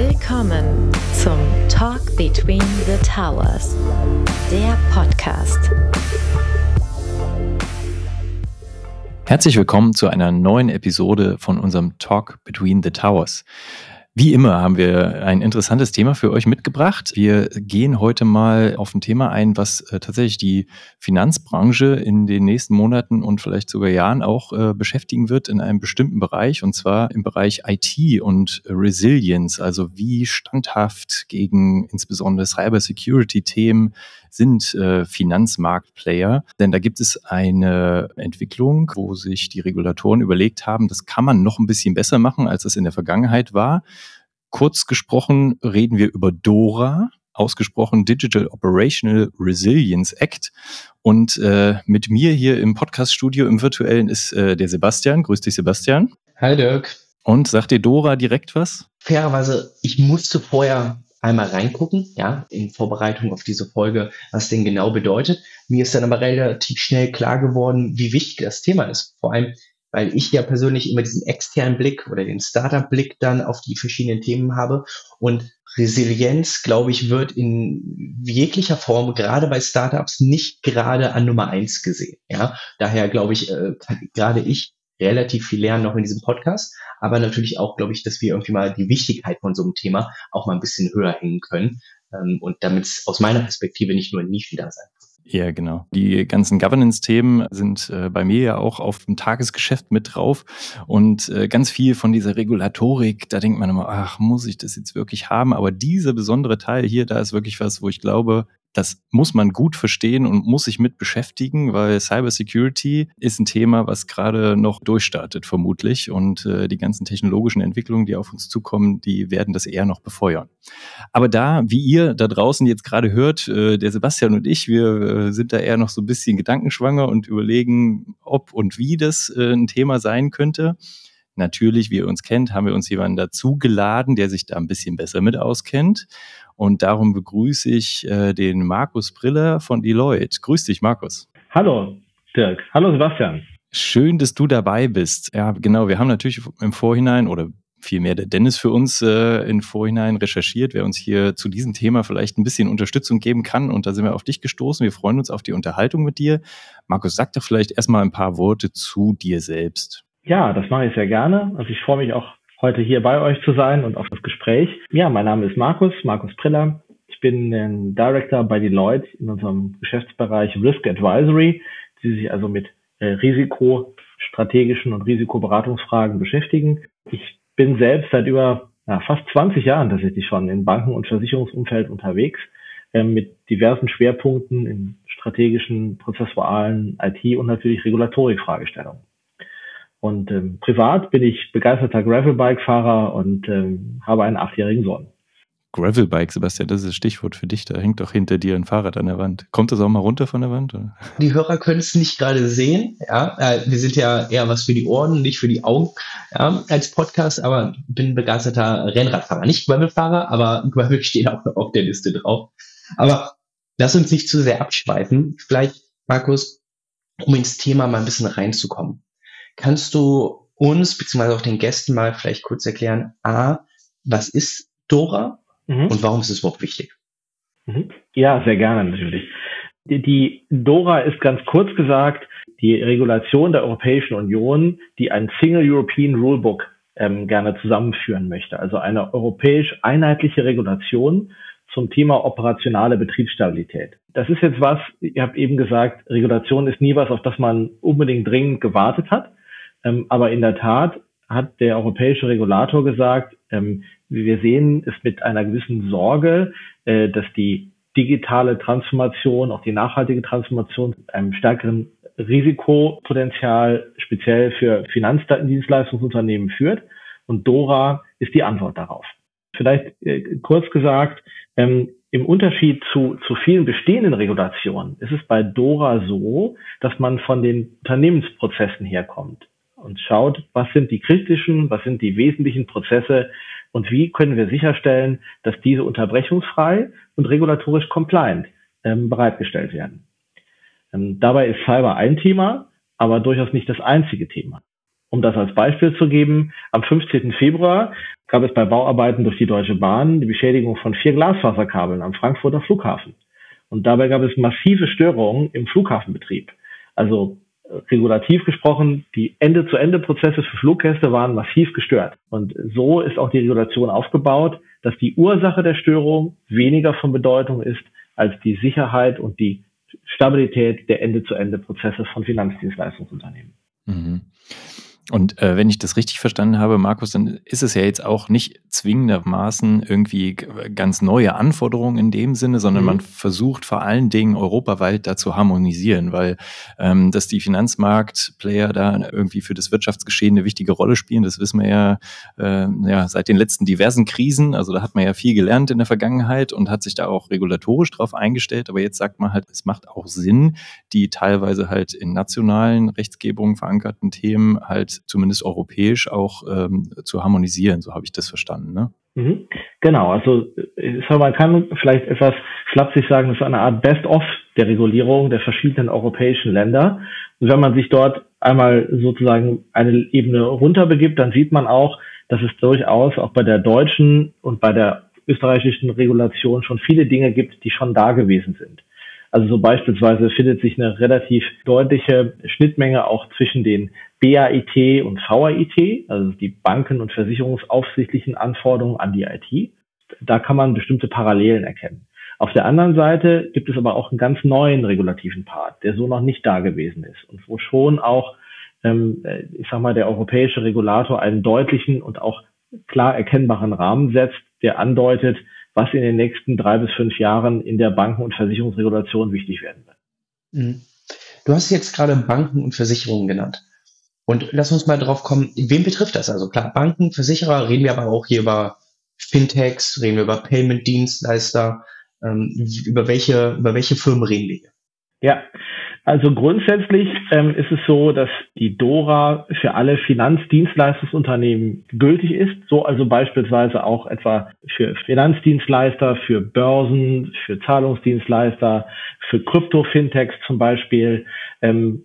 Willkommen zum Talk Between the Towers, der Podcast. Herzlich willkommen zu einer neuen Episode von unserem Talk Between the Towers. Wie immer haben wir ein interessantes Thema für euch mitgebracht. Wir gehen heute mal auf ein Thema ein, was äh, tatsächlich die Finanzbranche in den nächsten Monaten und vielleicht sogar Jahren auch äh, beschäftigen wird in einem bestimmten Bereich, und zwar im Bereich IT und Resilience, also wie standhaft gegen insbesondere Cybersecurity-Themen sind äh, Finanzmarktplayer. Denn da gibt es eine Entwicklung, wo sich die Regulatoren überlegt haben, das kann man noch ein bisschen besser machen, als es in der Vergangenheit war. Kurz gesprochen reden wir über DORA, ausgesprochen Digital Operational Resilience Act. Und äh, mit mir hier im Podcaststudio im virtuellen ist äh, der Sebastian. Grüß dich, Sebastian. Hi, Dirk. Und sagt dir Dora direkt was? Fairerweise, ich musste vorher einmal reingucken, ja, in Vorbereitung auf diese Folge, was denn genau bedeutet. Mir ist dann aber relativ schnell klar geworden, wie wichtig das Thema ist. Vor allem, weil ich ja persönlich immer diesen externen Blick oder den Startup-Blick dann auf die verschiedenen Themen habe. Und Resilienz, glaube ich, wird in jeglicher Form, gerade bei Startups, nicht gerade an Nummer eins gesehen. Ja, daher glaube ich, äh, gerade ich relativ viel lernen noch in diesem Podcast, aber natürlich auch, glaube ich, dass wir irgendwie mal die Wichtigkeit von so einem Thema auch mal ein bisschen höher hängen können ähm, und damit es aus meiner Perspektive nicht nur ein Nischen-Dasein ja, genau. Die ganzen Governance-Themen sind äh, bei mir ja auch auf dem Tagesgeschäft mit drauf. Und äh, ganz viel von dieser Regulatorik, da denkt man immer, ach, muss ich das jetzt wirklich haben? Aber dieser besondere Teil hier, da ist wirklich was, wo ich glaube, das muss man gut verstehen und muss sich mit beschäftigen, weil Cybersecurity ist ein Thema, was gerade noch durchstartet vermutlich und äh, die ganzen technologischen Entwicklungen, die auf uns zukommen, die werden das eher noch befeuern. Aber da, wie ihr da draußen jetzt gerade hört, äh, der Sebastian und ich, wir äh, sind da eher noch so ein bisschen gedankenschwanger und überlegen, ob und wie das äh, ein Thema sein könnte. Natürlich, wie ihr uns kennt, haben wir uns jemanden dazu geladen, der sich da ein bisschen besser mit auskennt. Und darum begrüße ich äh, den Markus Briller von Deloitte. Grüß dich, Markus. Hallo, Dirk. Hallo, Sebastian. Schön, dass du dabei bist. Ja, genau. Wir haben natürlich im Vorhinein oder vielmehr der Dennis für uns äh, im Vorhinein recherchiert, wer uns hier zu diesem Thema vielleicht ein bisschen Unterstützung geben kann. Und da sind wir auf dich gestoßen. Wir freuen uns auf die Unterhaltung mit dir. Markus, sag doch vielleicht erstmal ein paar Worte zu dir selbst. Ja, das mache ich sehr gerne. Also ich freue mich auch heute hier bei euch zu sein und auf das Gespräch. Ja, mein Name ist Markus, Markus Priller. Ich bin Director bei Deloitte in unserem Geschäftsbereich Risk Advisory, die sich also mit äh, risikostrategischen und Risikoberatungsfragen beschäftigen. Ich bin selbst seit über ja, fast 20 Jahren tatsächlich schon im Banken- und Versicherungsumfeld unterwegs äh, mit diversen Schwerpunkten in strategischen, prozessualen, IT und natürlich Regulatorik-Fragestellungen. Und ähm, privat bin ich begeisterter Gravelbike-Fahrer und ähm, habe einen achtjährigen Sohn. Gravelbike, Sebastian, das ist das Stichwort für dich. Da hängt doch hinter dir ein Fahrrad an der Wand. Kommt das auch mal runter von der Wand? Oder? Die Hörer können es nicht gerade sehen. Ja, äh, wir sind ja eher was für die Ohren, nicht für die Augen ja, als Podcast, aber bin begeisterter Rennradfahrer. Nicht Gravelfahrer, aber Gravel steht auch auf der Liste drauf. Aber lass uns nicht zu sehr abschweifen. Vielleicht, Markus, um ins Thema mal ein bisschen reinzukommen. Kannst du uns beziehungsweise auch den Gästen mal vielleicht kurz erklären, a, was ist Dora mhm. und warum ist es überhaupt wichtig? Mhm. Ja, sehr gerne natürlich. Die, die Dora ist ganz kurz gesagt die Regulation der Europäischen Union, die ein Single European Rulebook ähm, gerne zusammenführen möchte. Also eine europäisch einheitliche Regulation zum Thema operationale Betriebsstabilität. Das ist jetzt was, ihr habt eben gesagt, Regulation ist nie was, auf das man unbedingt dringend gewartet hat. Ähm, aber in der Tat hat der europäische Regulator gesagt, ähm, wir sehen es mit einer gewissen Sorge, äh, dass die digitale Transformation, auch die nachhaltige Transformation, einem stärkeren Risikopotenzial speziell für Finanzdienstleistungsunternehmen führt. Und Dora ist die Antwort darauf. Vielleicht äh, kurz gesagt, ähm, im Unterschied zu, zu vielen bestehenden Regulationen ist es bei Dora so, dass man von den Unternehmensprozessen herkommt und schaut, was sind die kritischen, was sind die wesentlichen Prozesse und wie können wir sicherstellen, dass diese unterbrechungsfrei und regulatorisch compliant ähm, bereitgestellt werden. Ähm, dabei ist Cyber ein Thema, aber durchaus nicht das einzige Thema. Um das als Beispiel zu geben, am 15. Februar gab es bei Bauarbeiten durch die Deutsche Bahn die Beschädigung von vier Glasfaserkabeln am Frankfurter Flughafen. Und dabei gab es massive Störungen im Flughafenbetrieb. Also regulativ gesprochen, die Ende-zu-Ende-Prozesse für Fluggäste waren massiv gestört. Und so ist auch die Regulation aufgebaut, dass die Ursache der Störung weniger von Bedeutung ist als die Sicherheit und die Stabilität der Ende-zu-Ende-Prozesse von Finanzdienstleistungsunternehmen. Mhm. Und äh, wenn ich das richtig verstanden habe, Markus, dann ist es ja jetzt auch nicht zwingendermaßen irgendwie ganz neue Anforderungen in dem Sinne, sondern mhm. man versucht vor allen Dingen europaweit da zu harmonisieren, weil ähm, dass die Finanzmarktplayer da irgendwie für das Wirtschaftsgeschehen eine wichtige Rolle spielen, das wissen wir ja, äh, ja seit den letzten diversen Krisen. Also da hat man ja viel gelernt in der Vergangenheit und hat sich da auch regulatorisch drauf eingestellt. Aber jetzt sagt man halt, es macht auch Sinn, die teilweise halt in nationalen Rechtsgebungen verankerten Themen halt zumindest europäisch auch ähm, zu harmonisieren. So habe ich das verstanden. Ne? Mhm. Genau, also man kann vielleicht etwas flapsig sagen, das ist eine Art Best-of der Regulierung der verschiedenen europäischen Länder. Und wenn man sich dort einmal sozusagen eine Ebene runterbegibt, dann sieht man auch, dass es durchaus auch bei der deutschen und bei der österreichischen Regulation schon viele Dinge gibt, die schon da gewesen sind. Also so beispielsweise findet sich eine relativ deutliche Schnittmenge auch zwischen den BAIT und VAIT, also die Banken- und Versicherungsaufsichtlichen Anforderungen an die IT. Da kann man bestimmte Parallelen erkennen. Auf der anderen Seite gibt es aber auch einen ganz neuen regulativen Part, der so noch nicht da gewesen ist und wo schon auch, ähm, ich sag mal, der europäische Regulator einen deutlichen und auch klar erkennbaren Rahmen setzt, der andeutet, was in den nächsten drei bis fünf Jahren in der Banken- und Versicherungsregulation wichtig werden wird. Mhm. Du hast jetzt gerade Banken und Versicherungen genannt. Und lass uns mal drauf kommen, wen betrifft das? Also klar, Banken, Versicherer, reden wir aber auch hier über Fintechs, reden wir über Payment-Dienstleister, ähm, über welche, über welche Firmen reden wir hier? Ja, also grundsätzlich ähm, ist es so, dass die DORA für alle Finanzdienstleistungsunternehmen gültig ist, so also beispielsweise auch etwa für Finanzdienstleister, für Börsen, für Zahlungsdienstleister, für Krypto-Fintechs zum Beispiel, ähm,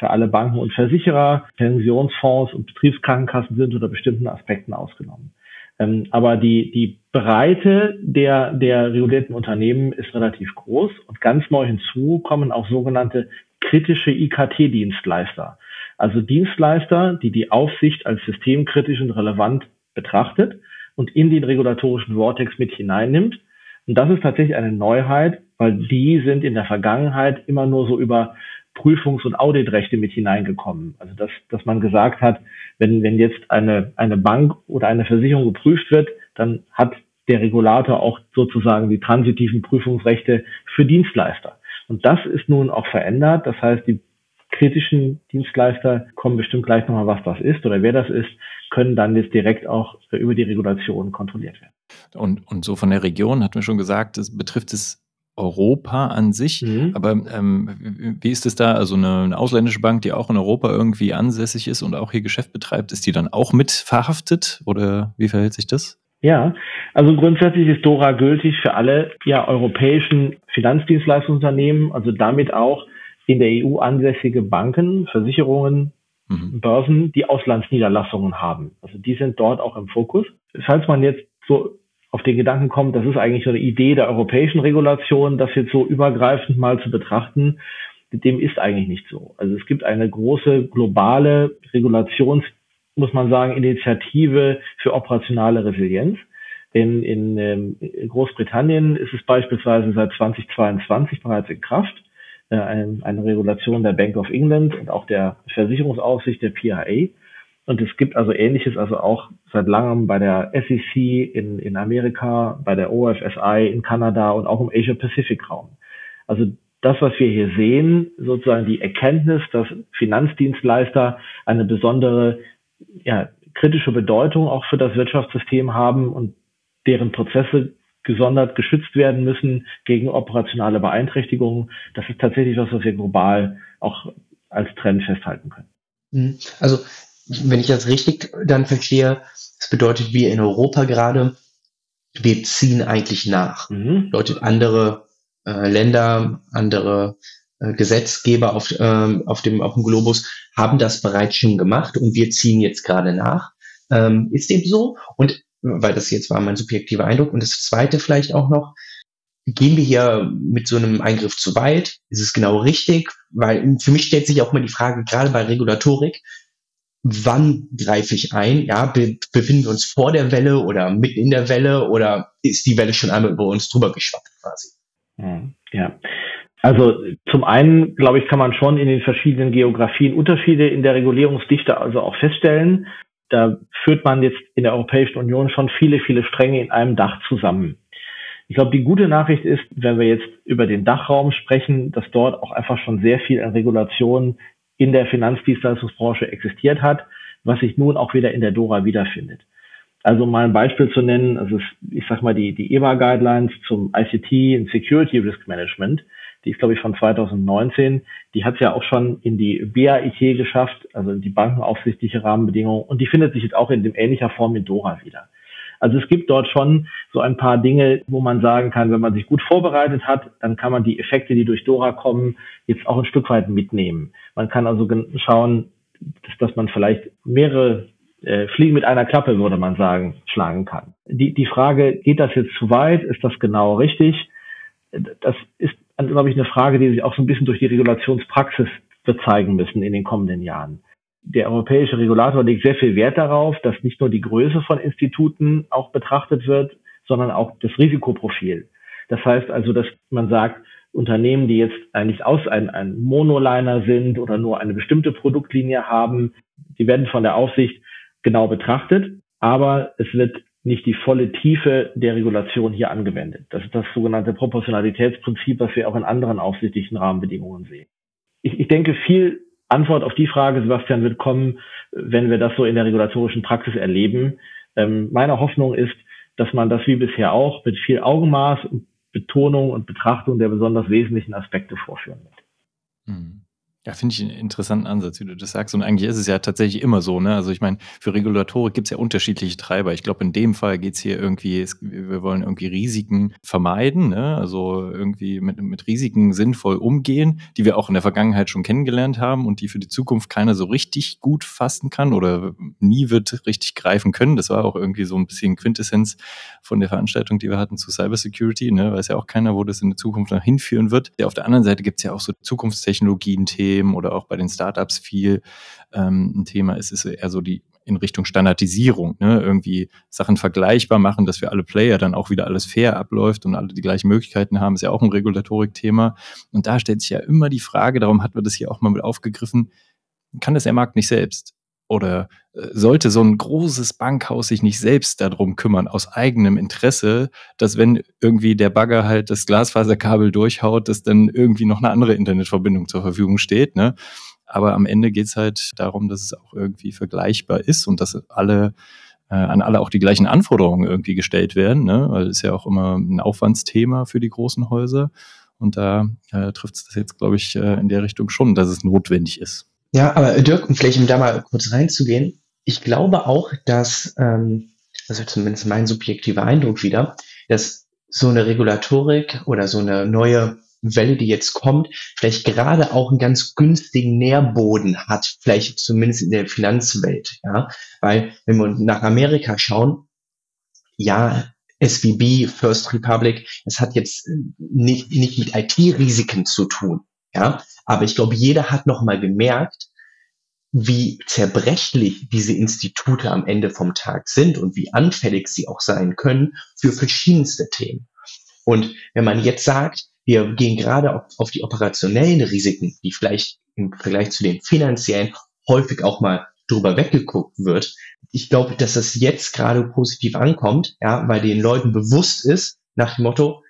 für alle Banken und Versicherer, Pensionsfonds und Betriebskrankenkassen sind unter bestimmten Aspekten ausgenommen. Ähm, aber die, die Breite der, der regulierten Unternehmen ist relativ groß und ganz neu hinzu kommen auch sogenannte kritische IKT-Dienstleister. Also Dienstleister, die die Aufsicht als systemkritisch und relevant betrachtet und in den regulatorischen Vortex mit hineinnimmt. Und das ist tatsächlich eine Neuheit, weil die sind in der Vergangenheit immer nur so über Prüfungs- und Auditrechte mit hineingekommen. Also dass, dass man gesagt hat, wenn, wenn jetzt eine, eine Bank oder eine Versicherung geprüft wird, dann hat der Regulator auch sozusagen die transitiven Prüfungsrechte für Dienstleister. Und das ist nun auch verändert. Das heißt, die kritischen Dienstleister kommen bestimmt gleich nochmal, was das ist oder wer das ist, können dann jetzt direkt auch über die Regulation kontrolliert werden. Und, und so von der Region hatten wir schon gesagt, das betrifft es Europa an sich. Mhm. Aber ähm, wie ist es da? Also eine, eine, ausländische Bank, die auch in Europa irgendwie ansässig ist und auch hier Geschäft betreibt, ist die dann auch mit verhaftet oder wie verhält sich das? Ja, also grundsätzlich ist Dora gültig für alle ja, europäischen Finanzdienstleistungsunternehmen, also damit auch in der EU ansässige Banken, Versicherungen, mhm. Börsen, die Auslandsniederlassungen haben. Also die sind dort auch im Fokus. Falls man jetzt so auf den Gedanken kommt, das ist eigentlich so eine Idee der europäischen Regulation, das jetzt so übergreifend mal zu betrachten, dem ist eigentlich nicht so. Also es gibt eine große globale Regulations, muss man sagen, Initiative für operationale Resilienz. In, in ähm, Großbritannien ist es beispielsweise seit 2022 bereits in Kraft. Äh, eine, eine Regulation der Bank of England und auch der Versicherungsaufsicht der PIA. Und es gibt also Ähnliches, also auch seit langem bei der SEC in, in Amerika, bei der OFSI in Kanada und auch im Asia-Pacific-Raum. Also das, was wir hier sehen, sozusagen die Erkenntnis, dass Finanzdienstleister eine besondere ja, kritische Bedeutung auch für das Wirtschaftssystem haben und deren Prozesse gesondert geschützt werden müssen gegen operationale Beeinträchtigungen. Das ist tatsächlich was, was wir global auch als Trend festhalten können. Mhm. Also wenn ich das richtig dann verstehe, das bedeutet, wir in Europa gerade, wir ziehen eigentlich nach. Mhm. Bedeutet, andere äh, Länder, andere äh, Gesetzgeber auf, ähm, auf, dem, auf dem Globus haben das bereits schon gemacht und wir ziehen jetzt gerade nach. Ähm, ist eben so. Und weil das jetzt war mein subjektiver Eindruck. Und das zweite vielleicht auch noch, gehen wir hier mit so einem Eingriff zu weit? Ist es genau richtig? Weil für mich stellt sich auch mal die Frage, gerade bei Regulatorik, wann greife ich ein? Ja, be befinden wir uns vor der Welle oder mitten in der Welle oder ist die Welle schon einmal über uns drüber geschwappt quasi? Hm, ja. Also zum einen, glaube ich, kann man schon in den verschiedenen Geografien Unterschiede in der Regulierungsdichte also auch feststellen. Da führt man jetzt in der Europäischen Union schon viele, viele Stränge in einem Dach zusammen. Ich glaube, die gute Nachricht ist, wenn wir jetzt über den Dachraum sprechen, dass dort auch einfach schon sehr viel an Regulationen in der Finanzdienstleistungsbranche existiert hat, was sich nun auch wieder in der DORA wiederfindet. Also mal ein Beispiel zu nennen, also ich sag mal die, die EBA Guidelines zum ICT und Security Risk Management, die ist glaube ich von 2019, die hat es ja auch schon in die BAIT geschafft, also in die bankenaufsichtliche Rahmenbedingungen und die findet sich jetzt auch in dem ähnlicher Form in DORA wieder. Also es gibt dort schon so ein paar Dinge, wo man sagen kann, wenn man sich gut vorbereitet hat, dann kann man die Effekte, die durch Dora kommen, jetzt auch ein Stück weit mitnehmen. Man kann also schauen, dass, dass man vielleicht mehrere äh, Fliegen mit einer Klappe, würde man sagen, schlagen kann. Die, die Frage, geht das jetzt zu weit? Ist das genau richtig? Das ist, glaube ich, eine Frage, die sich auch so ein bisschen durch die Regulationspraxis wird zeigen müssen in den kommenden Jahren der europäische Regulator legt sehr viel Wert darauf, dass nicht nur die Größe von Instituten auch betrachtet wird, sondern auch das Risikoprofil. Das heißt also, dass man sagt, Unternehmen, die jetzt eigentlich aus ein, ein Monoliner sind oder nur eine bestimmte Produktlinie haben, die werden von der Aufsicht genau betrachtet, aber es wird nicht die volle Tiefe der Regulation hier angewendet. Das ist das sogenannte Proportionalitätsprinzip, was wir auch in anderen aufsichtlichen Rahmenbedingungen sehen. Ich, ich denke, viel Antwort auf die Frage, Sebastian, wird kommen, wenn wir das so in der regulatorischen Praxis erleben. Ähm, meine Hoffnung ist, dass man das wie bisher auch mit viel Augenmaß und Betonung und Betrachtung der besonders wesentlichen Aspekte vorführen wird. Mhm. Ja, finde ich einen interessanten Ansatz, wie du das sagst. Und eigentlich ist es ja tatsächlich immer so, ne? Also ich meine, für Regulatorik gibt es ja unterschiedliche Treiber. Ich glaube, in dem Fall geht es hier irgendwie, es, wir wollen irgendwie Risiken vermeiden, ne? Also irgendwie mit, mit Risiken sinnvoll umgehen, die wir auch in der Vergangenheit schon kennengelernt haben und die für die Zukunft keiner so richtig gut fassen kann oder nie wird richtig greifen können. Das war auch irgendwie so ein bisschen Quintessenz von der Veranstaltung, die wir hatten zu Cybersecurity, ne? Weiß ja auch keiner, wo das in der Zukunft noch hinführen wird. Ja, auf der anderen Seite gibt es ja auch so Zukunftstechnologien, Themen oder auch bei den Startups viel ähm, ein Thema ist, ist eher so die in Richtung Standardisierung, ne? irgendwie Sachen vergleichbar machen, dass für alle Player dann auch wieder alles fair abläuft und alle die gleichen Möglichkeiten haben, ist ja auch ein Regulatorik-Thema. Und da stellt sich ja immer die Frage, darum hat man das hier auch mal mit aufgegriffen, kann das der Markt nicht selbst? Oder äh, sollte so ein großes Bankhaus sich nicht selbst darum kümmern, aus eigenem Interesse, dass wenn irgendwie der Bagger halt das Glasfaserkabel durchhaut, dass dann irgendwie noch eine andere Internetverbindung zur Verfügung steht. Ne? Aber am Ende geht es halt darum, dass es auch irgendwie vergleichbar ist und dass alle äh, an alle auch die gleichen Anforderungen irgendwie gestellt werden, ne? weil es ja auch immer ein Aufwandsthema für die großen Häuser. Und da äh, trifft es das jetzt, glaube ich, äh, in der Richtung schon, dass es notwendig ist. Ja, aber Dirk, um vielleicht um da mal kurz reinzugehen, ich glaube auch, dass, ähm, also zumindest mein subjektiver Eindruck wieder, dass so eine Regulatorik oder so eine neue Welle, die jetzt kommt, vielleicht gerade auch einen ganz günstigen Nährboden hat, vielleicht zumindest in der Finanzwelt, ja, weil wenn wir nach Amerika schauen, ja, SVB, First Republic, es hat jetzt nicht, nicht mit IT-Risiken zu tun, ja, aber ich glaube, jeder hat noch mal gemerkt, wie zerbrechlich diese Institute am Ende vom Tag sind und wie anfällig sie auch sein können für verschiedenste Themen. Und wenn man jetzt sagt, wir gehen gerade auf, auf die operationellen Risiken, die vielleicht im Vergleich zu den finanziellen häufig auch mal drüber weggeguckt wird. Ich glaube, dass das jetzt gerade positiv ankommt, ja, weil den Leuten bewusst ist, nach dem Motto,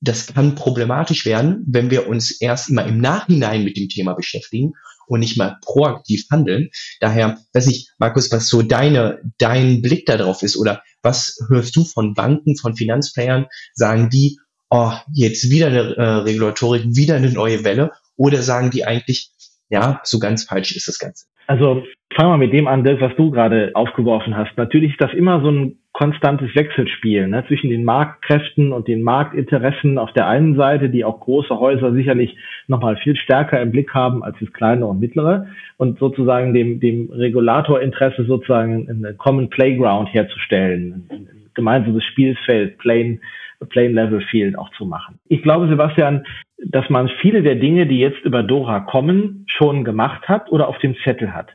das kann problematisch werden, wenn wir uns erst immer im Nachhinein mit dem Thema beschäftigen und nicht mal proaktiv handeln. Daher, weiß ich, Markus, was so deine, dein Blick darauf ist oder was hörst du von Banken, von Finanzplayern? Sagen die, oh, jetzt wieder eine äh, Regulatorik, wieder eine neue Welle? Oder sagen die eigentlich, ja, so ganz falsch ist das Ganze? Also fangen wir mit dem an, Dirk, was du gerade aufgeworfen hast. Natürlich ist das immer so ein konstantes Wechselspiel ne, zwischen den Marktkräften und den Marktinteressen auf der einen Seite, die auch große Häuser sicherlich nochmal viel stärker im Blick haben als das kleine und mittlere und sozusagen dem, dem Regulatorinteresse sozusagen eine Common Playground herzustellen, ein gemeinsames Spielfeld, Plain, Plain Level Field auch zu machen. Ich glaube, Sebastian, dass man viele der Dinge, die jetzt über Dora kommen, schon gemacht hat oder auf dem Zettel hat.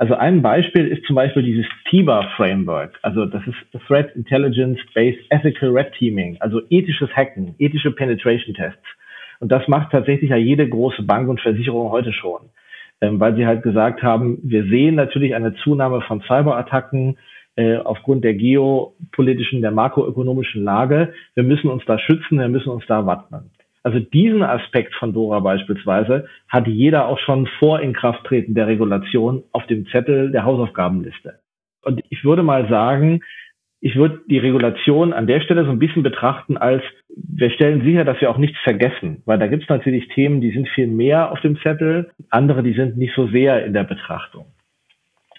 Also ein Beispiel ist zum Beispiel dieses TIBA Framework. Also das ist Threat Intelligence Based Ethical Red Teaming, also ethisches Hacken, ethische Penetration Tests. Und das macht tatsächlich ja jede große Bank und Versicherung heute schon. Ähm, weil sie halt gesagt haben, wir sehen natürlich eine Zunahme von Cyberattacken äh, aufgrund der geopolitischen, der makroökonomischen Lage. Wir müssen uns da schützen, wir müssen uns da wappnen. Also diesen Aspekt von Dora beispielsweise hat jeder auch schon vor Inkrafttreten der Regulation auf dem Zettel der Hausaufgabenliste. Und ich würde mal sagen, ich würde die Regulation an der Stelle so ein bisschen betrachten als, wir stellen sicher, dass wir auch nichts vergessen, weil da gibt es natürlich Themen, die sind viel mehr auf dem Zettel, andere, die sind nicht so sehr in der Betrachtung.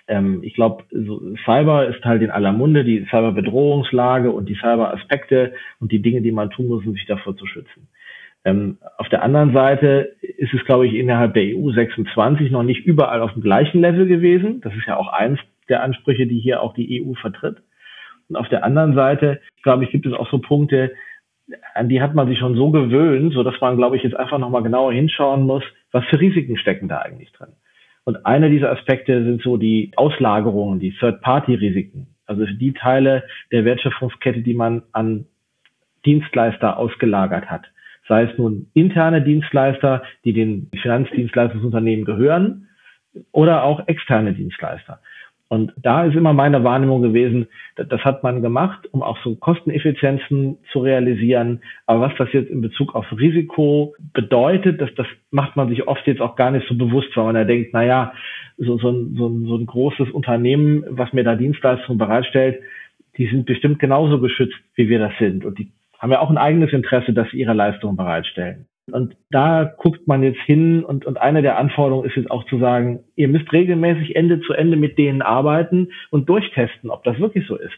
Ähm, ich glaube, so Cyber ist halt in aller Munde, die Cyberbedrohungslage und die Cyberaspekte und die Dinge, die man tun muss, um sich davor zu schützen. Ähm, auf der anderen Seite ist es, glaube ich, innerhalb der EU 26 noch nicht überall auf dem gleichen Level gewesen. Das ist ja auch eins der Ansprüche, die hier auch die EU vertritt. Und auf der anderen Seite, glaube ich, gibt es auch so Punkte, an die hat man sich schon so gewöhnt, so dass man, glaube ich, jetzt einfach nochmal genauer hinschauen muss, was für Risiken stecken da eigentlich drin. Und einer dieser Aspekte sind so die Auslagerungen, die Third-Party-Risiken. Also die Teile der Wertschöpfungskette, die man an Dienstleister ausgelagert hat sei es nun interne Dienstleister, die den Finanzdienstleistungsunternehmen gehören, oder auch externe Dienstleister. Und da ist immer meine Wahrnehmung gewesen, das hat man gemacht, um auch so Kosteneffizienzen zu realisieren. Aber was das jetzt in Bezug auf Risiko bedeutet, das, das macht man sich oft jetzt auch gar nicht so bewusst, weil man da denkt, na ja, so, so, ein, so, ein, so ein großes Unternehmen, was mir da Dienstleistungen bereitstellt, die sind bestimmt genauso geschützt, wie wir das sind. Und die haben ja auch ein eigenes Interesse, dass sie ihre Leistungen bereitstellen. Und da guckt man jetzt hin und, und eine der Anforderungen ist jetzt auch zu sagen, ihr müsst regelmäßig Ende zu Ende mit denen arbeiten und durchtesten, ob das wirklich so ist.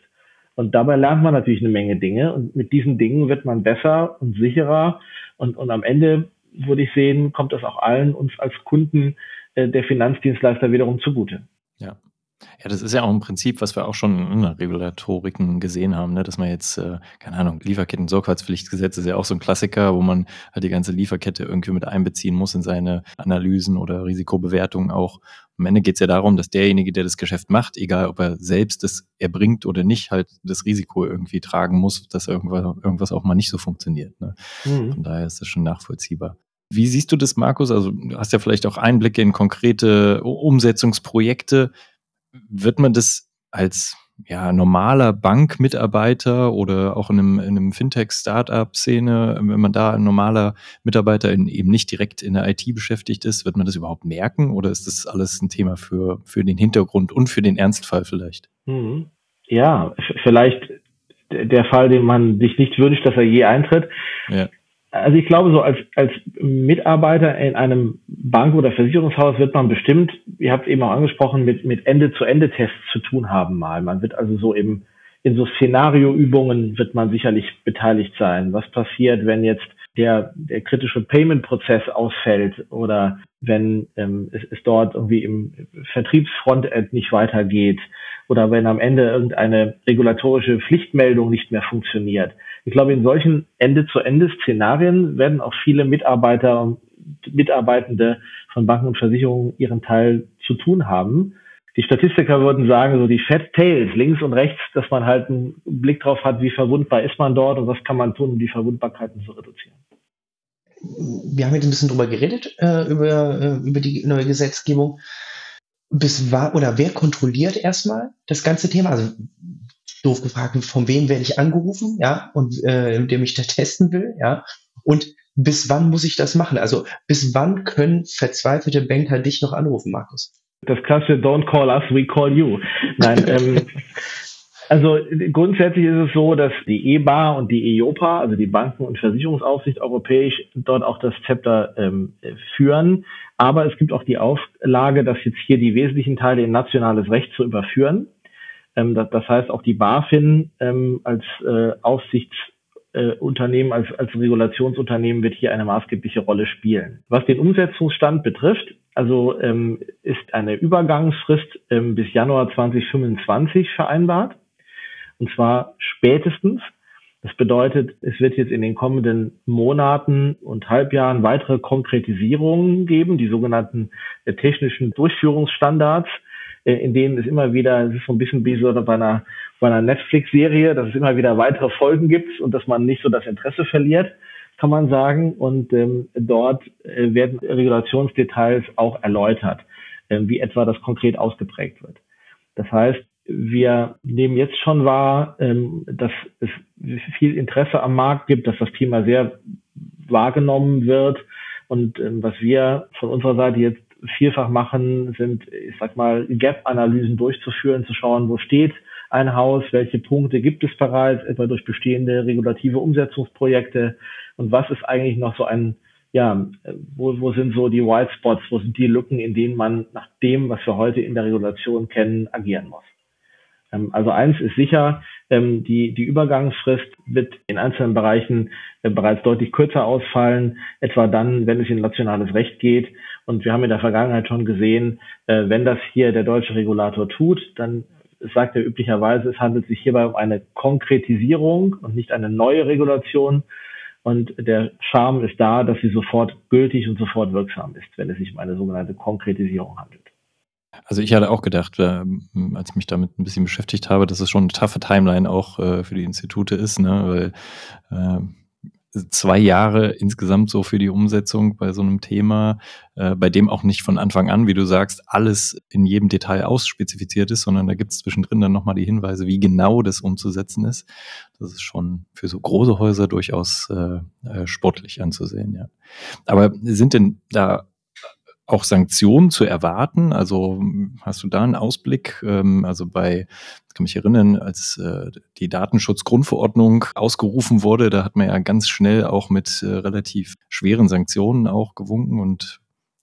Und dabei lernt man natürlich eine Menge Dinge und mit diesen Dingen wird man besser und sicherer und, und am Ende würde ich sehen, kommt das auch allen uns als Kunden äh, der Finanzdienstleister wiederum zugute. Ja, ja, das ist ja auch ein Prinzip, was wir auch schon in der Regulatoriken gesehen haben, ne? dass man jetzt, äh, keine Ahnung, Lieferketten-Sorgfaltspflichtgesetz ist ja auch so ein Klassiker, wo man halt die ganze Lieferkette irgendwie mit einbeziehen muss in seine Analysen oder Risikobewertungen auch. Am Ende geht es ja darum, dass derjenige, der das Geschäft macht, egal ob er selbst das erbringt oder nicht, halt das Risiko irgendwie tragen muss, dass irgendwas, irgendwas auch mal nicht so funktioniert. Ne? Mhm. Von daher ist das schon nachvollziehbar. Wie siehst du das, Markus? Also du hast ja vielleicht auch Einblicke in konkrete Umsetzungsprojekte wird man das als ja, normaler Bankmitarbeiter oder auch in einem, in einem Fintech-Startup-Szene, wenn man da ein normaler Mitarbeiter in, eben nicht direkt in der IT beschäftigt ist, wird man das überhaupt merken oder ist das alles ein Thema für, für den Hintergrund und für den Ernstfall vielleicht? Mhm. Ja, vielleicht der Fall, den man sich nicht wünscht, dass er je eintritt. Ja. Also ich glaube, so als, als Mitarbeiter in einem Bank- oder Versicherungshaus wird man bestimmt, ihr habt eben auch angesprochen, mit, mit Ende-zu-Ende-Tests zu tun haben mal. Man wird also so eben in so Szenarioübungen wird man sicherlich beteiligt sein. Was passiert, wenn jetzt der, der kritische Payment-Prozess ausfällt oder wenn ähm, es, es dort irgendwie im Vertriebsfrontend nicht weitergeht oder wenn am Ende irgendeine regulatorische Pflichtmeldung nicht mehr funktioniert. Ich glaube, in solchen Ende-zu-Ende-Szenarien werden auch viele Mitarbeiter und Mitarbeitende von Banken und Versicherungen ihren Teil zu tun haben. Die Statistiker würden sagen, so die Fat Tails links und rechts, dass man halt einen Blick drauf hat, wie verwundbar ist man dort und was kann man tun, um die Verwundbarkeiten zu reduzieren. Wir haben jetzt ein bisschen drüber geredet, äh, über, äh, über die neue Gesetzgebung. Bis war, oder wer kontrolliert erstmal das ganze Thema? Also doof gefragt, von wem werde ich angerufen, ja, und äh, der mich da testen will, ja, und bis wann muss ich das machen? Also bis wann können verzweifelte Banker dich noch anrufen, Markus? Das klassische Don't call us, we call you. Nein, ähm, also grundsätzlich ist es so, dass die EBA und die EIOPA, also die Banken- und Versicherungsaufsicht europäisch, dort auch das Zepter ähm, führen. Aber es gibt auch die Auflage, dass jetzt hier die wesentlichen Teile in nationales Recht zu überführen. Ähm, das, das, heißt, auch die BaFin ähm, als äh, Aufsichtsunternehmen, äh, als, als Regulationsunternehmen wird hier eine maßgebliche Rolle spielen. Was den Umsetzungsstand betrifft, also ähm, ist eine Übergangsfrist ähm, bis Januar 2025 vereinbart. Und zwar spätestens. Das bedeutet, es wird jetzt in den kommenden Monaten und Halbjahren weitere Konkretisierungen geben, die sogenannten äh, technischen Durchführungsstandards, in denen es immer wieder, es ist so ein bisschen wie so bei einer, bei einer Netflix-Serie, dass es immer wieder weitere Folgen gibt und dass man nicht so das Interesse verliert, kann man sagen. Und ähm, dort äh, werden Regulationsdetails auch erläutert, äh, wie etwa das konkret ausgeprägt wird. Das heißt, wir nehmen jetzt schon wahr, ähm, dass es viel Interesse am Markt gibt, dass das Thema sehr wahrgenommen wird. Und ähm, was wir von unserer Seite jetzt vielfach machen, sind, ich sag mal, Gap-Analysen durchzuführen, zu schauen, wo steht ein Haus, welche Punkte gibt es bereits, etwa durch bestehende regulative Umsetzungsprojekte und was ist eigentlich noch so ein, ja, wo, wo sind so die White Spots, wo sind die Lücken, in denen man nach dem, was wir heute in der Regulation kennen, agieren muss. Ähm, also eins ist sicher, ähm, die, die Übergangsfrist wird in einzelnen Bereichen äh, bereits deutlich kürzer ausfallen, etwa dann, wenn es in nationales Recht geht. Und wir haben in der Vergangenheit schon gesehen, äh, wenn das hier der deutsche Regulator tut, dann sagt er üblicherweise, es handelt sich hierbei um eine Konkretisierung und nicht eine neue Regulation. Und der Charme ist da, dass sie sofort gültig und sofort wirksam ist, wenn es sich um eine sogenannte Konkretisierung handelt. Also ich hatte auch gedacht, äh, als ich mich damit ein bisschen beschäftigt habe, dass es schon eine taffe Timeline auch äh, für die Institute ist, ne? weil äh, zwei Jahre insgesamt so für die Umsetzung bei so einem Thema, äh, bei dem auch nicht von Anfang an, wie du sagst, alles in jedem Detail ausspezifiziert ist, sondern da gibt es zwischendrin dann nochmal die Hinweise, wie genau das umzusetzen ist. Das ist schon für so große Häuser durchaus äh, äh sportlich anzusehen, ja. Aber sind denn da auch Sanktionen zu erwarten? Also hast du da einen Ausblick? Ähm, also bei, ich kann mich erinnern, als äh, die Datenschutzgrundverordnung ausgerufen wurde, da hat man ja ganz schnell auch mit äh, relativ schweren Sanktionen auch gewunken und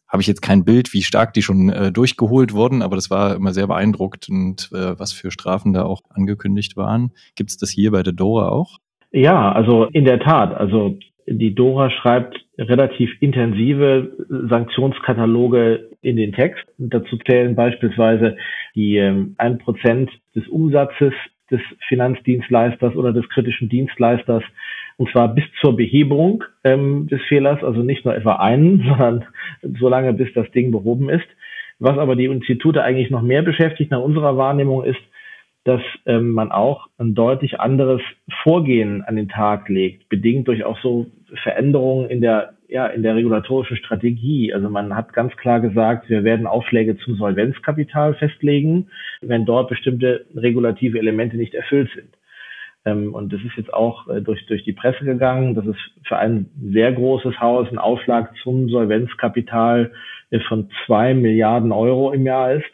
habe ich jetzt kein Bild, wie stark die schon äh, durchgeholt wurden, aber das war immer sehr beeindruckend und was für Strafen da auch angekündigt waren. Gibt es das hier bei der Dora auch? Ja, also in der Tat. Also die Dora schreibt relativ intensive Sanktionskataloge in den Text. Und dazu zählen beispielsweise die ähm, ein Prozent des Umsatzes des Finanzdienstleisters oder des kritischen Dienstleisters und zwar bis zur Behebung ähm, des Fehlers, also nicht nur etwa einen, sondern so lange, bis das Ding behoben ist. Was aber die Institute eigentlich noch mehr beschäftigt nach unserer Wahrnehmung ist, dass ähm, man auch ein deutlich anderes Vorgehen an den Tag legt, bedingt durch auch so Veränderungen in der ja in der regulatorischen Strategie. Also man hat ganz klar gesagt, wir werden Aufschläge zum Solvenzkapital festlegen, wenn dort bestimmte regulative Elemente nicht erfüllt sind. Ähm, und das ist jetzt auch äh, durch durch die Presse gegangen, dass es für ein sehr großes Haus ein Aufschlag zum Solvenzkapital äh, von zwei Milliarden Euro im Jahr ist.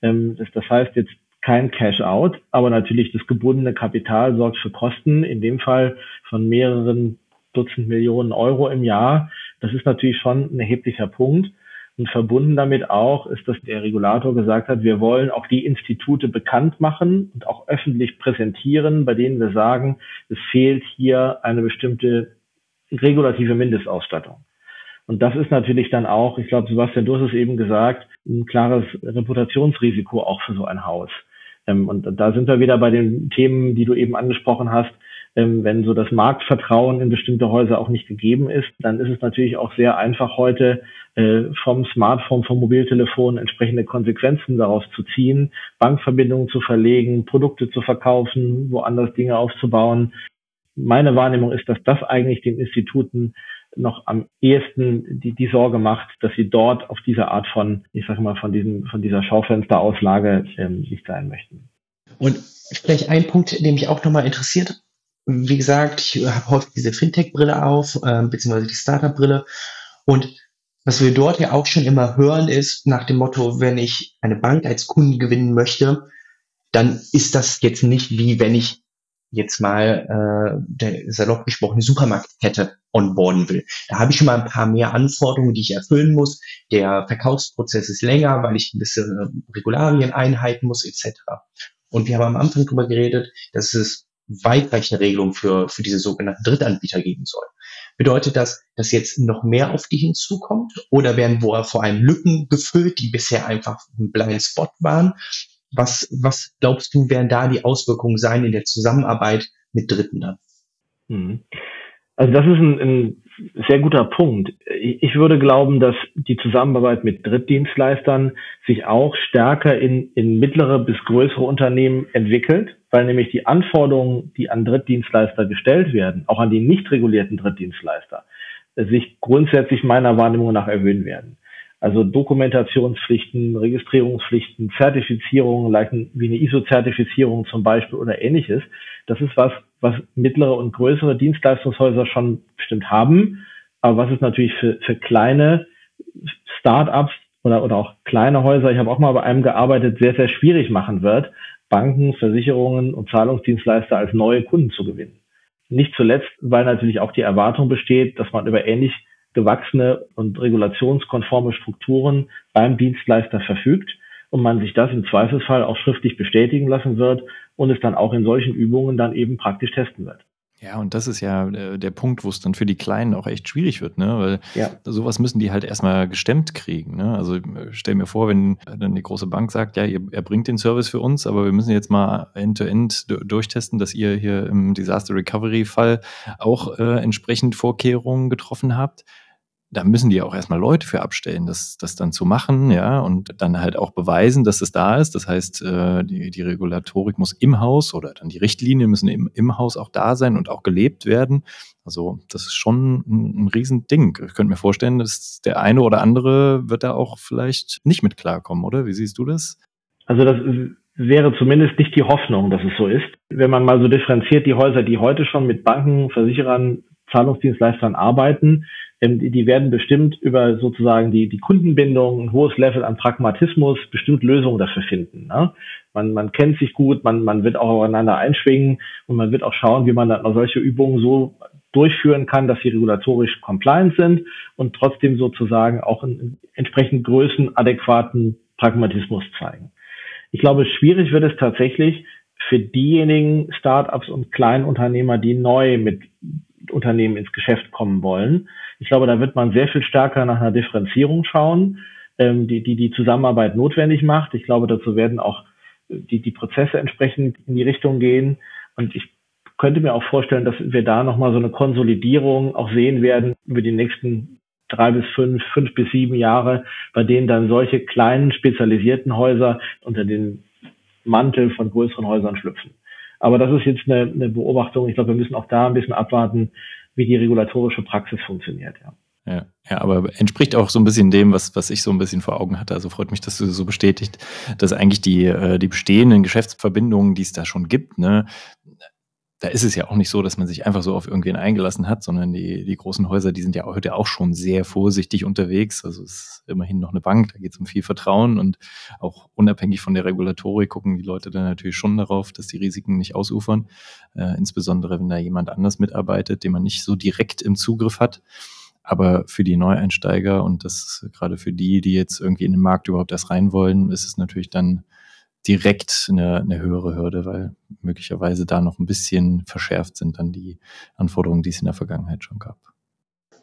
Ähm, das, das heißt jetzt kein Cash-out, aber natürlich das gebundene Kapital sorgt für Kosten, in dem Fall von mehreren Dutzend Millionen Euro im Jahr. Das ist natürlich schon ein erheblicher Punkt. Und verbunden damit auch ist, dass der Regulator gesagt hat, wir wollen auch die Institute bekannt machen und auch öffentlich präsentieren, bei denen wir sagen, es fehlt hier eine bestimmte regulative Mindestausstattung. Und das ist natürlich dann auch, ich glaube, Sebastian, du hast es eben gesagt, ein klares Reputationsrisiko auch für so ein Haus. Ähm, und da sind wir wieder bei den Themen, die du eben angesprochen hast. Ähm, wenn so das Marktvertrauen in bestimmte Häuser auch nicht gegeben ist, dann ist es natürlich auch sehr einfach heute äh, vom Smartphone, vom Mobiltelefon entsprechende Konsequenzen daraus zu ziehen, Bankverbindungen zu verlegen, Produkte zu verkaufen, woanders Dinge aufzubauen. Meine Wahrnehmung ist, dass das eigentlich den Instituten noch am ehesten die, die Sorge macht, dass sie dort auf diese Art von, ich sage mal, von diesem, von dieser Schaufensterauslage ähm, nicht sein möchten. Und vielleicht ein Punkt, der mich auch nochmal interessiert. Wie gesagt, ich habe häufig diese Fintech-Brille auf, äh, beziehungsweise die Startup-Brille. Und was wir dort ja auch schon immer hören, ist nach dem Motto, wenn ich eine Bank als Kunden gewinnen möchte, dann ist das jetzt nicht wie wenn ich jetzt mal äh, der salopp gesprochene Supermarktkette onboarden will. Da habe ich schon mal ein paar mehr Anforderungen, die ich erfüllen muss. Der Verkaufsprozess ist länger, weil ich gewisse Regularien einhalten muss, etc. Und wir haben am Anfang darüber geredet, dass es weitreichende Regelungen für, für diese sogenannten Drittanbieter geben soll. Bedeutet das, dass jetzt noch mehr auf die hinzukommt? Oder werden wohl vor allem Lücken gefüllt, die bisher einfach ein Blind Spot waren? Was, was glaubst du, werden da die Auswirkungen sein in der Zusammenarbeit mit Dritten dann? Mhm. Also das ist ein, ein sehr guter Punkt. Ich würde glauben, dass die Zusammenarbeit mit Drittdienstleistern sich auch stärker in, in mittlere bis größere Unternehmen entwickelt, weil nämlich die Anforderungen, die an Drittdienstleister gestellt werden, auch an die nicht regulierten Drittdienstleister, sich grundsätzlich meiner Wahrnehmung nach erhöhen werden. Also Dokumentationspflichten, Registrierungspflichten, Zertifizierungen, wie eine ISO-Zertifizierung zum Beispiel oder ähnliches. Das ist was, was mittlere und größere Dienstleistungshäuser schon bestimmt haben, aber was es natürlich für, für kleine Start-ups oder, oder auch kleine Häuser, ich habe auch mal bei einem gearbeitet, sehr, sehr schwierig machen wird, Banken, Versicherungen und Zahlungsdienstleister als neue Kunden zu gewinnen. Nicht zuletzt, weil natürlich auch die Erwartung besteht, dass man über ähnlich gewachsene und regulationskonforme Strukturen beim Dienstleister verfügt und man sich das im Zweifelsfall auch schriftlich bestätigen lassen wird und es dann auch in solchen Übungen dann eben praktisch testen wird. Ja, und das ist ja äh, der Punkt, wo es dann für die Kleinen auch echt schwierig wird, ne? Weil ja. sowas müssen die halt erstmal gestemmt kriegen. Ne? Also äh, stell mir vor, wenn dann die große Bank sagt, ja, ihr, er bringt den Service für uns, aber wir müssen jetzt mal end-to-end -end durchtesten, dass ihr hier im Disaster Recovery-Fall auch äh, entsprechend Vorkehrungen getroffen habt da müssen die auch erstmal Leute für abstellen, das, das dann zu machen, ja, und dann halt auch beweisen, dass es da ist. Das heißt, äh, die, die Regulatorik muss im Haus oder dann die Richtlinien müssen im, im Haus auch da sein und auch gelebt werden. Also das ist schon ein, ein Riesending. Ich könnte mir vorstellen, dass der eine oder andere wird da auch vielleicht nicht mit klarkommen, oder? Wie siehst du das? Also das wäre zumindest nicht die Hoffnung, dass es so ist. Wenn man mal so differenziert, die Häuser, die heute schon mit Banken, Versicherern, Zahlungsdienstleistern arbeiten, ähm, die werden bestimmt über sozusagen die, die Kundenbindung, ein hohes Level an Pragmatismus, bestimmt Lösungen dafür finden. Ne? Man, man kennt sich gut, man, man wird auch aufeinander einschwingen und man wird auch schauen, wie man dann solche Übungen so durchführen kann, dass sie regulatorisch compliant sind und trotzdem sozusagen auch einen entsprechend größenadäquaten Pragmatismus zeigen. Ich glaube, schwierig wird es tatsächlich für diejenigen Startups und Kleinunternehmer, die neu mit Unternehmen ins Geschäft kommen wollen. Ich glaube, da wird man sehr viel stärker nach einer Differenzierung schauen, ähm, die, die die Zusammenarbeit notwendig macht. Ich glaube, dazu werden auch die, die Prozesse entsprechend in die Richtung gehen. Und ich könnte mir auch vorstellen, dass wir da nochmal so eine Konsolidierung auch sehen werden über die nächsten drei bis fünf, fünf bis sieben Jahre, bei denen dann solche kleinen spezialisierten Häuser unter den Mantel von größeren Häusern schlüpfen. Aber das ist jetzt eine, eine Beobachtung. Ich glaube, wir müssen auch da ein bisschen abwarten, wie die regulatorische Praxis funktioniert. Ja. Ja, ja, aber entspricht auch so ein bisschen dem, was, was ich so ein bisschen vor Augen hatte. Also freut mich, dass du so bestätigt, dass eigentlich die, äh, die bestehenden Geschäftsverbindungen, die es da schon gibt, ne, da ist es ja auch nicht so, dass man sich einfach so auf irgendwen eingelassen hat, sondern die, die großen Häuser, die sind ja heute auch schon sehr vorsichtig unterwegs. Also es ist immerhin noch eine Bank, da geht es um viel Vertrauen und auch unabhängig von der Regulatorik gucken die Leute dann natürlich schon darauf, dass die Risiken nicht ausufern. Äh, insbesondere wenn da jemand anders mitarbeitet, den man nicht so direkt im Zugriff hat. Aber für die Neueinsteiger und das gerade für die, die jetzt irgendwie in den Markt überhaupt erst rein wollen, ist es natürlich dann direkt eine, eine höhere Hürde, weil möglicherweise da noch ein bisschen verschärft sind dann die Anforderungen, die es in der Vergangenheit schon gab.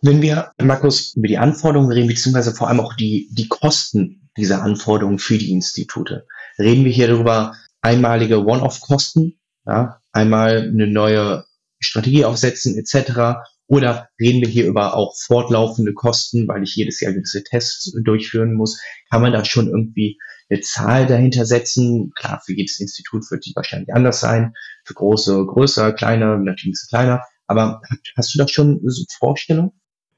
Wenn wir, Markus, über die Anforderungen reden, beziehungsweise vor allem auch die, die Kosten dieser Anforderungen für die Institute, reden wir hier darüber einmalige One-Off-Kosten, ja, einmal eine neue Strategie aufsetzen etc. Oder reden wir hier über auch fortlaufende Kosten, weil ich jedes Jahr gewisse Tests durchführen muss? Kann man da schon irgendwie eine Zahl dahinter setzen. Klar, für jedes Institut wird die wahrscheinlich anders sein. Für große, größer, kleiner, natürlich kleiner. Aber hast du da schon so Vorstellung?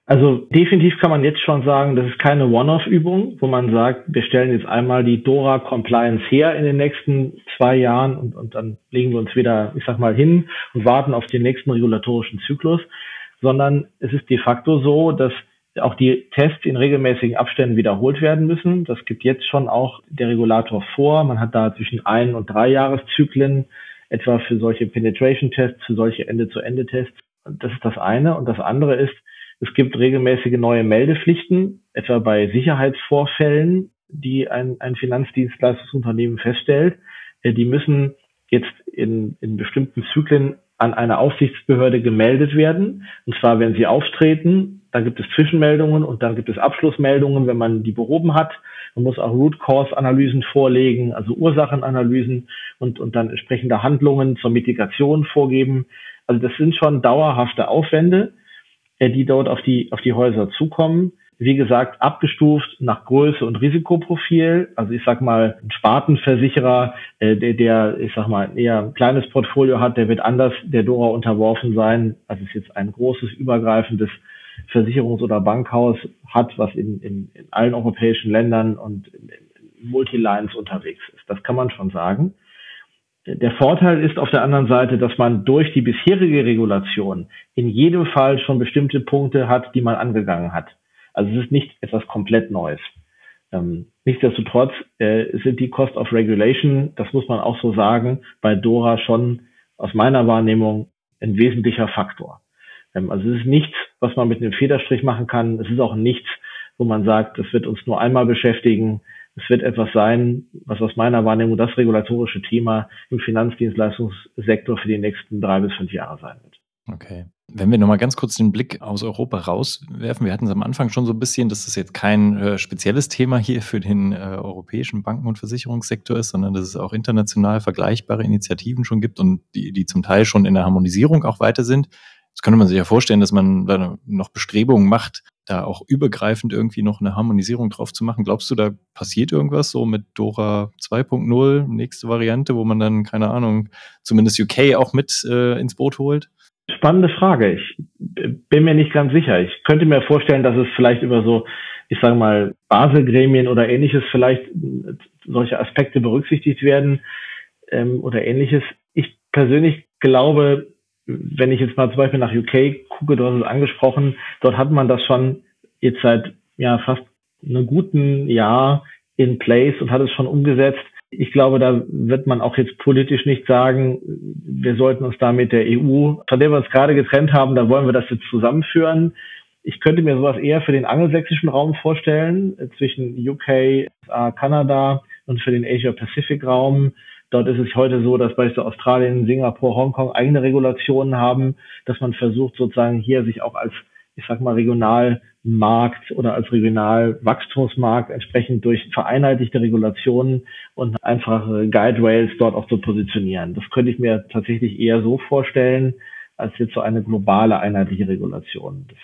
Also definitiv kann man jetzt schon sagen, das ist keine One-Off-Übung, wo man sagt, wir stellen jetzt einmal die DORA Compliance her in den nächsten zwei Jahren und, und dann legen wir uns wieder, ich sag mal, hin und warten auf den nächsten regulatorischen Zyklus, sondern es ist de facto so, dass auch die Tests in regelmäßigen Abständen wiederholt werden müssen. Das gibt jetzt schon auch der Regulator vor. Man hat da zwischen ein und drei Jahreszyklen, etwa für solche Penetration-Tests, für solche Ende-zu-Ende-Tests. Das ist das eine. Und das andere ist, es gibt regelmäßige neue Meldepflichten, etwa bei Sicherheitsvorfällen, die ein, ein Finanzdienstleistungsunternehmen feststellt. Äh, die müssen jetzt in, in bestimmten Zyklen an eine Aufsichtsbehörde gemeldet werden. Und zwar, wenn sie auftreten, dann gibt es Zwischenmeldungen und dann gibt es Abschlussmeldungen, wenn man die behoben hat. Man muss auch Root Cause Analysen vorlegen, also Ursachenanalysen und, und dann entsprechende Handlungen zur Mitigation vorgeben. Also das sind schon dauerhafte Aufwände, äh, die dort auf die, auf die Häuser zukommen wie gesagt, abgestuft nach Größe und Risikoprofil. Also ich sag mal, ein Spartenversicherer, äh, der, der, ich sag mal, eher ein kleines Portfolio hat, der wird anders der Dora unterworfen sein, als es jetzt ein großes, übergreifendes Versicherungs- oder Bankhaus hat, was in, in, in allen europäischen Ländern und in, in Multilines unterwegs ist. Das kann man schon sagen. Der Vorteil ist auf der anderen Seite, dass man durch die bisherige Regulation in jedem Fall schon bestimmte Punkte hat, die man angegangen hat. Also es ist nicht etwas komplett Neues. Ähm, nichtsdestotrotz äh, sind die Cost of Regulation, das muss man auch so sagen, bei Dora schon aus meiner Wahrnehmung ein wesentlicher Faktor. Ähm, also es ist nichts, was man mit einem Federstrich machen kann. Es ist auch nichts, wo man sagt, das wird uns nur einmal beschäftigen. Es wird etwas sein, was aus meiner Wahrnehmung das regulatorische Thema im Finanzdienstleistungssektor für die nächsten drei bis fünf Jahre sein wird. Okay. Wenn wir nochmal ganz kurz den Blick aus Europa rauswerfen, wir hatten es am Anfang schon so ein bisschen, dass das jetzt kein äh, spezielles Thema hier für den äh, europäischen Banken- und Versicherungssektor ist, sondern dass es auch international vergleichbare Initiativen schon gibt und die, die zum Teil schon in der Harmonisierung auch weiter sind. Jetzt könnte man sich ja vorstellen, dass man da noch Bestrebungen macht, da auch übergreifend irgendwie noch eine Harmonisierung drauf zu machen. Glaubst du, da passiert irgendwas so mit Dora 2.0, nächste Variante, wo man dann, keine Ahnung, zumindest UK auch mit äh, ins Boot holt? Spannende Frage. Ich bin mir nicht ganz sicher. Ich könnte mir vorstellen, dass es vielleicht über so, ich sage mal, Baselgremien oder ähnliches vielleicht solche Aspekte berücksichtigt werden ähm, oder ähnliches. Ich persönlich glaube, wenn ich jetzt mal zum Beispiel nach UK gucke, dort ist es angesprochen, dort hat man das schon jetzt seit ja fast einem guten Jahr in place und hat es schon umgesetzt. Ich glaube, da wird man auch jetzt politisch nicht sagen, wir sollten uns da mit der EU, von der wir uns gerade getrennt haben, da wollen wir das jetzt zusammenführen. Ich könnte mir sowas eher für den angelsächsischen Raum vorstellen, zwischen UK, Kanada und für den Asia-Pacific-Raum. Dort ist es heute so, dass beispielsweise Australien, Singapur, Hongkong eigene Regulationen haben, dass man versucht sozusagen hier sich auch als, ich sag mal, regional Markt oder als Regionalwachstumsmarkt entsprechend durch vereinheitlichte Regulationen und einfache Guide Rails dort auch zu positionieren. Das könnte ich mir tatsächlich eher so vorstellen, als jetzt so eine globale einheitliche Regulation. Das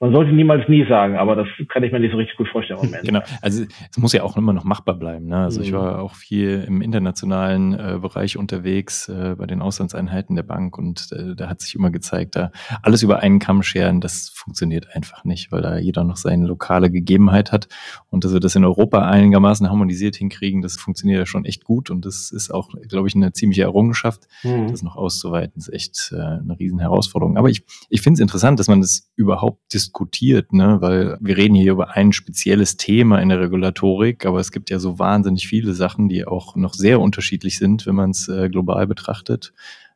man sollte niemals nie sagen, aber das kann ich mir nicht so richtig gut vorstellen im Moment. Genau, also es muss ja auch immer noch machbar bleiben. Ne? Also mhm. ich war auch viel im internationalen äh, Bereich unterwegs, äh, bei den Auslandseinheiten der Bank und äh, da hat sich immer gezeigt, da alles über einen Kamm scheren, das funktioniert einfach nicht, weil da jeder noch seine lokale Gegebenheit hat und dass wir das in Europa einigermaßen harmonisiert hinkriegen, das funktioniert ja schon echt gut und das ist auch, glaube ich, eine ziemliche Errungenschaft, mhm. das noch auszuweiten, ist echt äh, eine riesen Herausforderung. Aber ich, ich finde es interessant, dass man das überhaupt diskutiert, ne? weil wir reden hier über ein spezielles Thema in der Regulatorik, aber es gibt ja so wahnsinnig viele Sachen, die auch noch sehr unterschiedlich sind, wenn man es äh, global betrachtet.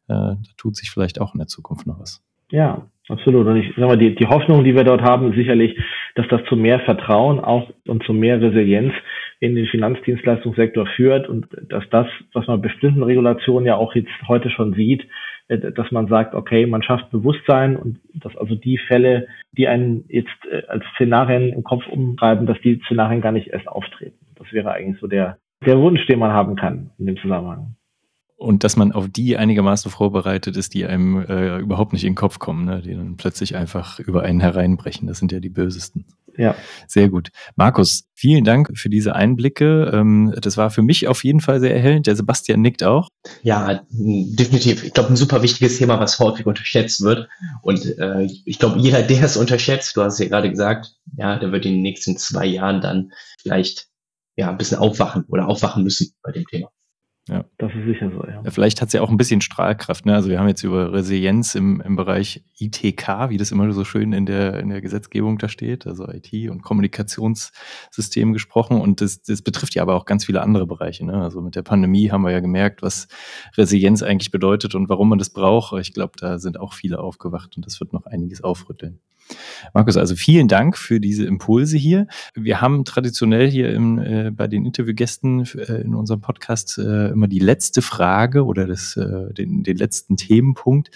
Äh, da tut sich vielleicht auch in der Zukunft noch was. Ja, absolut. Und ich sag mal, die, die Hoffnung, die wir dort haben, ist sicherlich, dass das zu mehr Vertrauen auch und zu mehr Resilienz in den Finanzdienstleistungssektor führt und dass das, was man bestimmten Regulationen ja auch jetzt heute schon sieht, dass man sagt, okay, man schafft Bewusstsein und dass also die Fälle, die einen jetzt äh, als Szenarien im Kopf umtreiben, dass die Szenarien gar nicht erst auftreten. Das wäre eigentlich so der, der Wunsch, den man haben kann in dem Zusammenhang und dass man auf die einigermaßen vorbereitet ist, die einem äh, überhaupt nicht in den Kopf kommen, ne? die dann plötzlich einfach über einen hereinbrechen. Das sind ja die bösesten. Ja. Sehr gut. Markus, vielen Dank für diese Einblicke. Ähm, das war für mich auf jeden Fall sehr erhellend. Der Sebastian nickt auch. Ja, definitiv. Ich glaube, ein super wichtiges Thema, was häufig unterschätzt wird. Und äh, ich glaube, jeder, der es unterschätzt, du hast es ja gerade gesagt, ja, der wird in den nächsten zwei Jahren dann vielleicht ja ein bisschen aufwachen oder aufwachen müssen bei dem Thema. Ja. Das ist sicher so, ja. ja vielleicht hat es ja auch ein bisschen Strahlkraft. Ne? Also wir haben jetzt über Resilienz im, im Bereich ITK, wie das immer so schön in der, in der Gesetzgebung da steht, also IT und Kommunikationssystem gesprochen. Und das, das betrifft ja aber auch ganz viele andere Bereiche. Ne? Also mit der Pandemie haben wir ja gemerkt, was Resilienz eigentlich bedeutet und warum man das braucht. Ich glaube, da sind auch viele aufgewacht und das wird noch einiges aufrütteln. Markus, also vielen Dank für diese Impulse hier. Wir haben traditionell hier im, äh, bei den Interviewgästen äh, in unserem Podcast äh, immer die letzte Frage oder das, äh, den, den letzten Themenpunkt.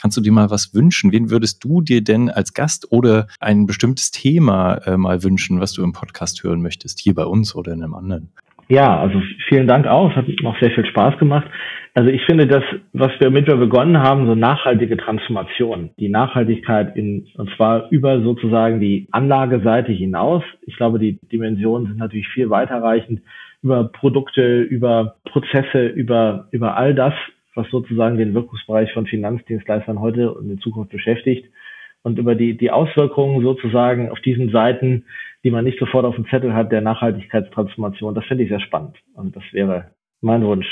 Kannst du dir mal was wünschen? Wen würdest du dir denn als Gast oder ein bestimmtes Thema äh, mal wünschen, was du im Podcast hören möchtest, hier bei uns oder in einem anderen? Ja, also vielen Dank auch. Es hat noch sehr viel Spaß gemacht. Also ich finde das, was wir mit wir begonnen haben, so nachhaltige Transformation, die Nachhaltigkeit in, und zwar über sozusagen die Anlageseite hinaus. Ich glaube, die Dimensionen sind natürlich viel weiterreichend über Produkte, über Prozesse, über, über all das, was sozusagen den Wirkungsbereich von Finanzdienstleistern heute und in Zukunft beschäftigt und über die, die Auswirkungen sozusagen auf diesen Seiten, die man nicht sofort auf dem Zettel hat, der Nachhaltigkeitstransformation. Das finde ich sehr spannend und das wäre mein Wunsch.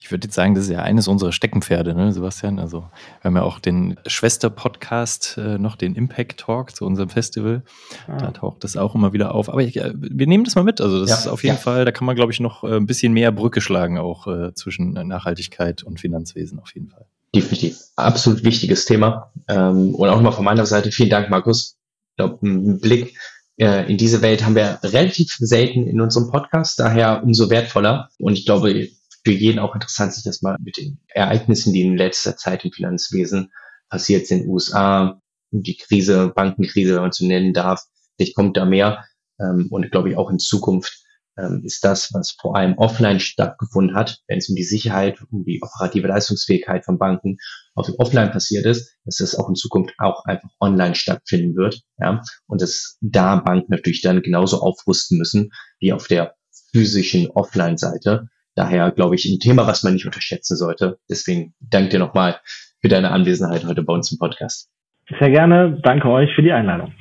Ich würde jetzt sagen, das ist ja eines unserer Steckenpferde, ne, Sebastian. Also wir haben ja auch den Schwester-Podcast, äh, noch den Impact Talk zu unserem Festival. Ah. Da taucht das auch immer wieder auf. Aber ich, äh, wir nehmen das mal mit. Also das ja, ist auf jeden ja. Fall, da kann man, glaube ich, noch äh, ein bisschen mehr Brücke schlagen, auch äh, zwischen Nachhaltigkeit und Finanzwesen auf jeden Fall. Definitiv. Absolut wichtiges Thema. Ähm, und auch nochmal von meiner Seite vielen Dank, Markus. Ich glaube, einen Blick äh, in diese Welt haben wir relativ selten in unserem Podcast, daher umso wertvoller. Und ich glaube, für jeden auch interessant, sich das mal mit den Ereignissen, die in letzter Zeit im Finanzwesen passiert sind, USA, die Krise, Bankenkrise, wenn man so nennen darf. Vielleicht kommt da mehr. Ähm, und glaube ich auch in Zukunft ist das, was vor allem offline stattgefunden hat, wenn es um die Sicherheit, um die operative Leistungsfähigkeit von Banken auf offline passiert ist, dass das auch in Zukunft auch einfach online stattfinden wird. Ja? Und dass da Banken natürlich dann genauso aufrüsten müssen wie auf der physischen Offline-Seite. Daher glaube ich ein Thema, was man nicht unterschätzen sollte. Deswegen danke dir nochmal für deine Anwesenheit heute bei uns im Podcast. Sehr gerne. Danke euch für die Einladung.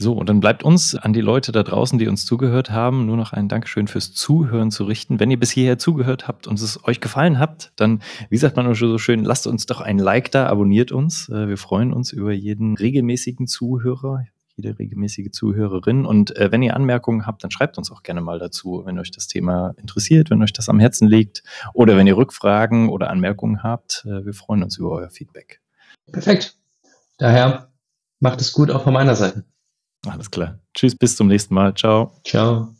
So, und dann bleibt uns an die Leute da draußen, die uns zugehört haben, nur noch ein Dankeschön fürs Zuhören zu richten. Wenn ihr bis hierher zugehört habt und es euch gefallen habt, dann, wie sagt man so schön, lasst uns doch ein Like da, abonniert uns. Äh, wir freuen uns über jeden regelmäßigen Zuhörer jede regelmäßige Zuhörerin. Und äh, wenn ihr Anmerkungen habt, dann schreibt uns auch gerne mal dazu, wenn euch das Thema interessiert, wenn euch das am Herzen liegt oder wenn ihr Rückfragen oder Anmerkungen habt. Äh, wir freuen uns über euer Feedback. Perfekt. Daher macht es gut auch von meiner Seite. Alles klar. Tschüss, bis zum nächsten Mal. Ciao. Ciao.